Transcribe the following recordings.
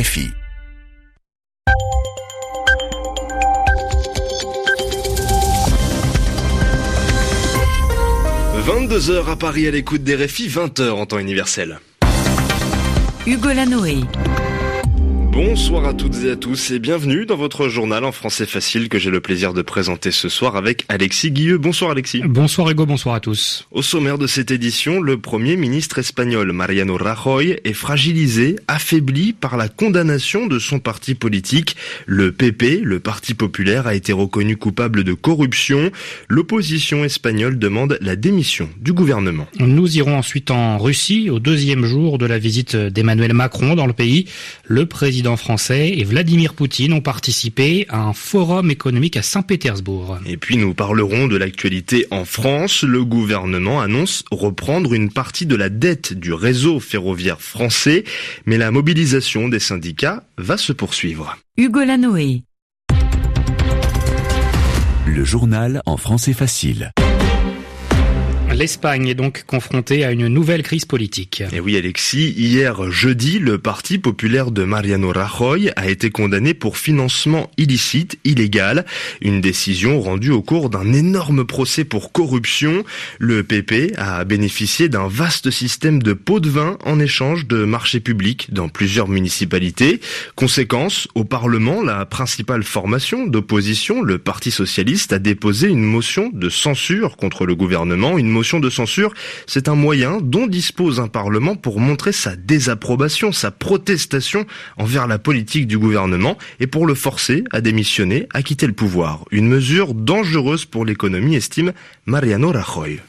RFI. « 22h à Paris à l'écoute des RFI, 20h en temps universel. Hugo Lanoé. Bonsoir à toutes et à tous et bienvenue dans votre journal en français facile que j'ai le plaisir de présenter ce soir avec Alexis Guilleux. Bonsoir Alexis. Bonsoir Hugo, bonsoir à tous. Au sommaire de cette édition, le premier ministre espagnol Mariano Rajoy est fragilisé, affaibli par la condamnation de son parti politique. Le PP, le Parti populaire, a été reconnu coupable de corruption. L'opposition espagnole demande la démission du gouvernement. Nous irons ensuite en Russie au deuxième jour de la visite d'Emmanuel Macron dans le pays. Le président président français et Vladimir Poutine ont participé à un forum économique à Saint-Pétersbourg. Et puis nous parlerons de l'actualité en France. Le gouvernement annonce reprendre une partie de la dette du réseau ferroviaire français, mais la mobilisation des syndicats va se poursuivre. Hugo Lanoé. Le journal en français facile. L'Espagne est donc confrontée à une nouvelle crise politique. Et oui Alexis, hier jeudi, le Parti populaire de Mariano Rajoy a été condamné pour financement illicite, illégal, une décision rendue au cours d'un énorme procès pour corruption. Le PP a bénéficié d'un vaste système de pots de vin en échange de marchés publics dans plusieurs municipalités. Conséquence, au Parlement, la principale formation d'opposition, le Parti socialiste, a déposé une motion de censure contre le gouvernement, une motion de censure, c'est un moyen dont dispose un Parlement pour montrer sa désapprobation, sa protestation envers la politique du gouvernement et pour le forcer à démissionner, à quitter le pouvoir. Une mesure dangereuse pour l'économie, estime Mariano Rajoy.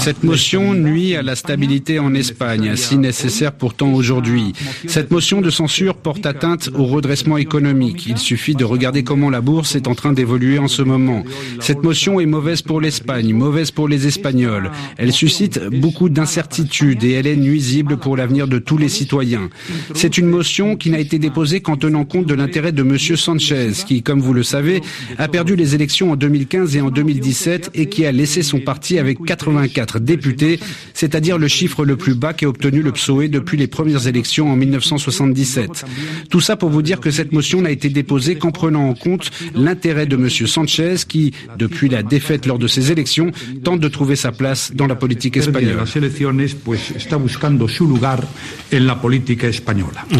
Cette motion nuit à la stabilité en Espagne, si nécessaire pourtant aujourd'hui. Cette motion de censure porte atteinte au redressement économique. Il suffit de regarder comment la bourse est en train d'évoluer en ce moment. Cette motion est mauvaise pour l'Espagne, mauvaise pour les Espagnols. Elle suscite beaucoup d'incertitudes et elle est nuisible pour l'avenir de tous les citoyens. C'est une motion qui n'a été déposée qu'en tenant compte de l'intérêt de M. Sanchez, qui, comme vous le savez, a perdu les élections en 2015 et en en 2017 et qui a laissé son parti avec 84 députés, c'est-à-dire le chiffre le plus bas qu'ait obtenu le PSOE depuis les premières élections en 1977. Tout ça pour vous dire que cette motion n'a été déposée qu'en prenant en compte l'intérêt de M. Sanchez qui, depuis la défaite lors de ces élections, tente de trouver sa place dans la politique espagnole.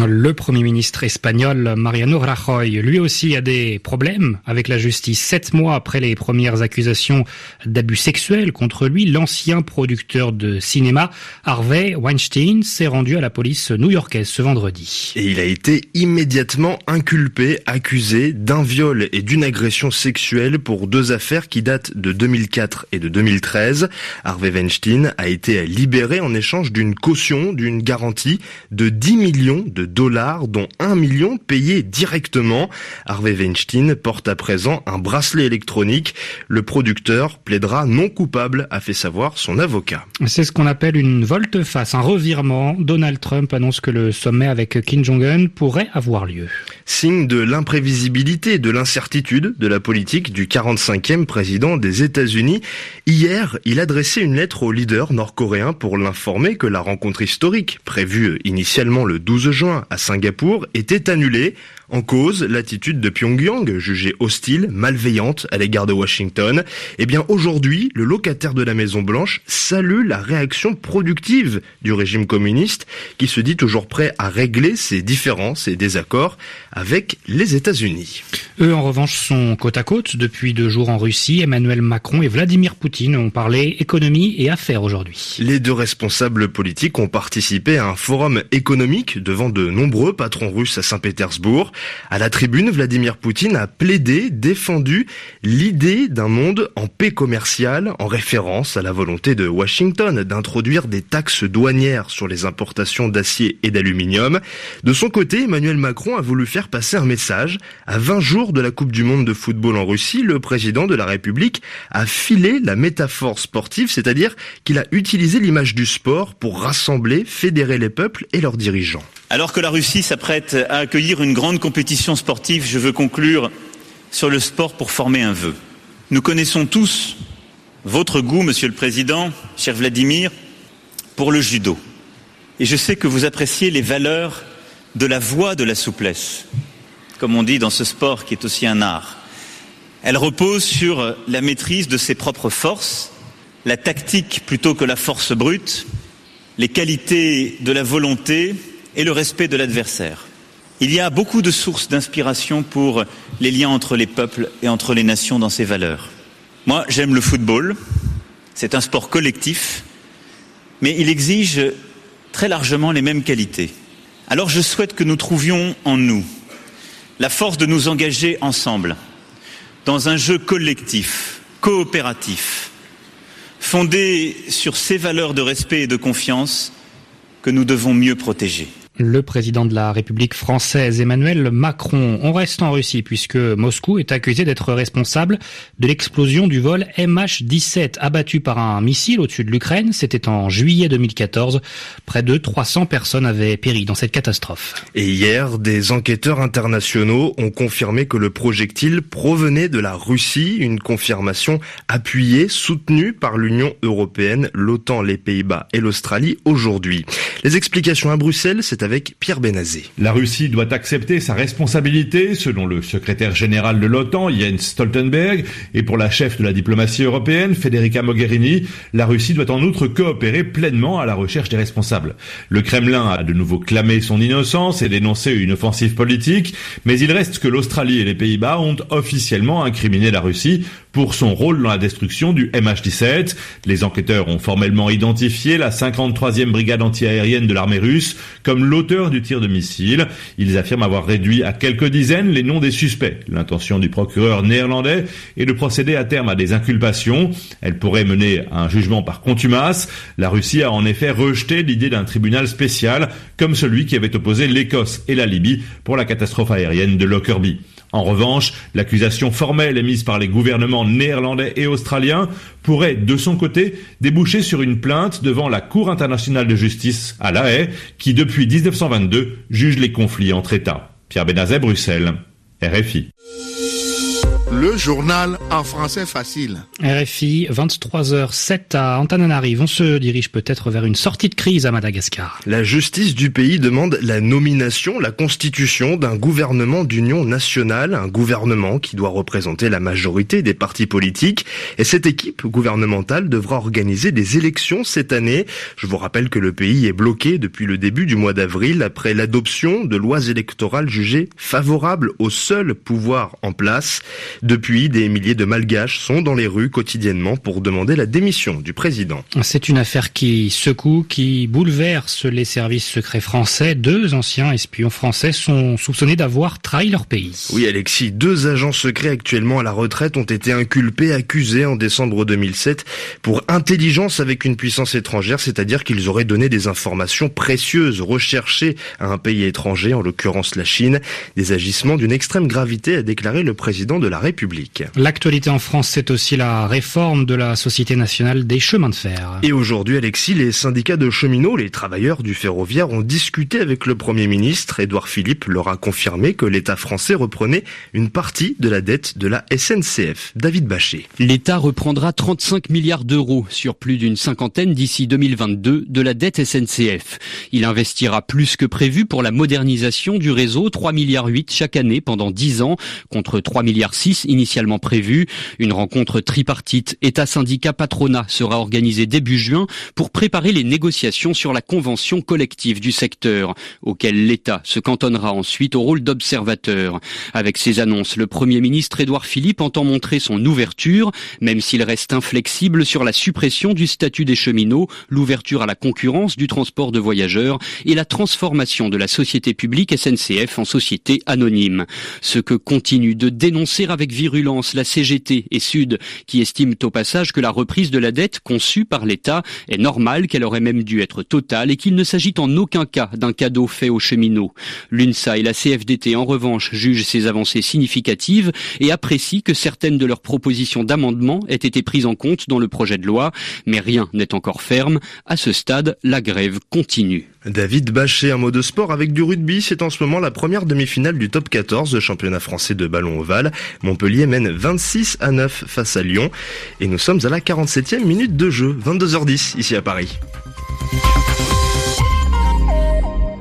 Le Premier ministre espagnol Mariano Rajoy, lui aussi a des problèmes avec la justice. Sept mois après les premières accusations d'abus sexuels contre lui, l'ancien producteur de cinéma Harvey Weinstein s'est rendu à la police new-yorkaise ce vendredi. Et il a été immédiatement inculpé, accusé d'un viol et d'une agression sexuelle pour deux affaires qui datent de 2004 et de 2013. Harvey Weinstein a été libéré en échange d'une caution, d'une garantie de 10 millions de dollars, dont 1 million payé directement. Harvey Weinstein porte à présent un bracelet électronique. Le producteur plaidera non coupable, a fait savoir son avocat. C'est ce qu'on appelle une volte-face, un revirement. Donald Trump annonce que le sommet avec Kim Jong-un pourrait avoir lieu. Signe de l'imprévisibilité, de l'incertitude de la politique du 45e président des États-Unis. Hier, il adressait une lettre au leader nord-coréen pour l'informer que la rencontre historique, prévue initialement le 12 juin à Singapour, était annulée en cause, l'attitude de Pyongyang, jugée hostile, malveillante à l'égard de Washington. Eh bien, aujourd'hui, le locataire de la Maison Blanche salue la réaction productive du régime communiste qui se dit toujours prêt à régler ses différences et désaccords avec les États-Unis. Eux, en revanche, sont côte à côte depuis deux jours en Russie. Emmanuel Macron et Vladimir Poutine ont parlé économie et affaires aujourd'hui. Les deux responsables politiques ont participé à un forum économique devant de nombreux patrons russes à Saint-Pétersbourg. À la tribune, Vladimir Poutine a plaidé, défendu l'idée d'un monde en paix commerciale en référence à la volonté de Washington d'introduire des taxes douanières sur les importations d'acier et d'aluminium. De son côté, Emmanuel Macron a voulu faire passer un message. À 20 jours de la Coupe du Monde de football en Russie, le président de la République a filé la métaphore sportive, c'est-à-dire qu'il a utilisé l'image du sport pour rassembler, fédérer les peuples et leurs dirigeants. Alors que la Russie s'apprête à accueillir une grande compétition sportive, je veux conclure sur le sport pour former un vœu. Nous connaissons tous votre goût, Monsieur le Président, cher Vladimir, pour le judo. Et je sais que vous appréciez les valeurs de la voie de la souplesse, comme on dit dans ce sport qui est aussi un art. Elle repose sur la maîtrise de ses propres forces, la tactique plutôt que la force brute, les qualités de la volonté et le respect de l'adversaire. Il y a beaucoup de sources d'inspiration pour les liens entre les peuples et entre les nations dans ces valeurs. Moi, j'aime le football. C'est un sport collectif, mais il exige très largement les mêmes qualités. Alors je souhaite que nous trouvions en nous la force de nous engager ensemble dans un jeu collectif, coopératif, fondé sur ces valeurs de respect et de confiance que nous devons mieux protéger le président de la République française Emmanuel Macron. On reste en Russie puisque Moscou est accusé d'être responsable de l'explosion du vol MH17 abattu par un missile au-dessus de l'Ukraine. C'était en juillet 2014. Près de 300 personnes avaient péri dans cette catastrophe. Et hier, des enquêteurs internationaux ont confirmé que le projectile provenait de la Russie, une confirmation appuyée, soutenue par l'Union européenne, l'OTAN, les Pays-Bas et l'Australie aujourd'hui. Les explications à Bruxelles, c'est La Russie doit accepter sa responsabilité, selon le secrétaire général de l'OTAN, Jens Stoltenberg, et pour la chef de la diplomatie européenne, Federica Mogherini, la Russie doit en outre coopérer pleinement à la recherche des responsables. Le Kremlin a de nouveau clamé son innocence et dénoncé une offensive politique, mais il reste que l'Australie et les Pays-Bas ont officiellement incriminé la Russie pour son rôle dans la destruction du MH17. Les enquêteurs ont formellement identifié la 53e brigade antiaérienne de l'armée russe comme l'auteur du tir de missile. Ils affirment avoir réduit à quelques dizaines les noms des suspects. L'intention du procureur néerlandais est de procéder à terme à des inculpations. Elle pourrait mener à un jugement par contumace. La Russie a en effet rejeté l'idée d'un tribunal spécial comme celui qui avait opposé l'Écosse et la Libye pour la catastrophe aérienne de Lockerbie. En revanche, l'accusation formelle émise par les gouvernements néerlandais et australiens pourrait, de son côté, déboucher sur une plainte devant la Cour internationale de justice à La Haye, qui depuis 1922 juge les conflits entre États. Pierre Benazet, Bruxelles, RFI. Le journal en français facile. RFI, 23h07 à Antananarive. On se dirige peut-être vers une sortie de crise à Madagascar. La justice du pays demande la nomination, la constitution d'un gouvernement d'union nationale, un gouvernement qui doit représenter la majorité des partis politiques. Et cette équipe gouvernementale devra organiser des élections cette année. Je vous rappelle que le pays est bloqué depuis le début du mois d'avril après l'adoption de lois électorales jugées favorables au seul pouvoir en place. Depuis, des milliers de Malgaches sont dans les rues quotidiennement pour demander la démission du président. C'est une affaire qui secoue, qui bouleverse les services secrets français. Deux anciens espions français sont soupçonnés d'avoir trahi leur pays. Oui, Alexis, deux agents secrets actuellement à la retraite ont été inculpés, accusés en décembre 2007 pour intelligence avec une puissance étrangère, c'est-à-dire qu'ils auraient donné des informations précieuses recherchées à un pays étranger, en l'occurrence la Chine. Des agissements d'une extrême gravité, a déclaré le président de la République. L'actualité en France, c'est aussi la réforme de la Société nationale des chemins de fer. Et aujourd'hui, Alexis, les syndicats de cheminots, les travailleurs du ferroviaire ont discuté avec le Premier ministre. Édouard Philippe leur a confirmé que l'État français reprenait une partie de la dette de la SNCF. David Bachet. L'État reprendra 35 milliards d'euros sur plus d'une cinquantaine d'ici 2022 de la dette SNCF. Il investira plus que prévu pour la modernisation du réseau, 3 milliards 8 chaque année pendant 10 ans contre 3 milliards 6 initialement prévu. Une rencontre tripartite État-syndicat-patronat sera organisée début juin pour préparer les négociations sur la convention collective du secteur, auquel l'État se cantonnera ensuite au rôle d'observateur. Avec ces annonces, le Premier ministre Édouard Philippe entend montrer son ouverture, même s'il reste inflexible sur la suppression du statut des cheminots, l'ouverture à la concurrence du transport de voyageurs et la transformation de la société publique SNCF en société anonyme. Ce que continue de dénoncer virulence la CGT et Sud, qui estiment au passage que la reprise de la dette conçue par l'État est normale, qu'elle aurait même dû être totale et qu'il ne s'agit en aucun cas d'un cadeau fait aux cheminots. L'UNSA et la CFDT, en revanche, jugent ces avancées significatives et apprécient que certaines de leurs propositions d'amendement aient été prises en compte dans le projet de loi, mais rien n'est encore ferme. À ce stade, la grève continue. David Bachet, un mot de sport avec du rugby, c'est en ce moment la première demi-finale du top 14 de championnat français de ballon ovale. Montpellier mène 26 à 9 face à Lyon et nous sommes à la 47e minute de jeu, 22h10 ici à Paris.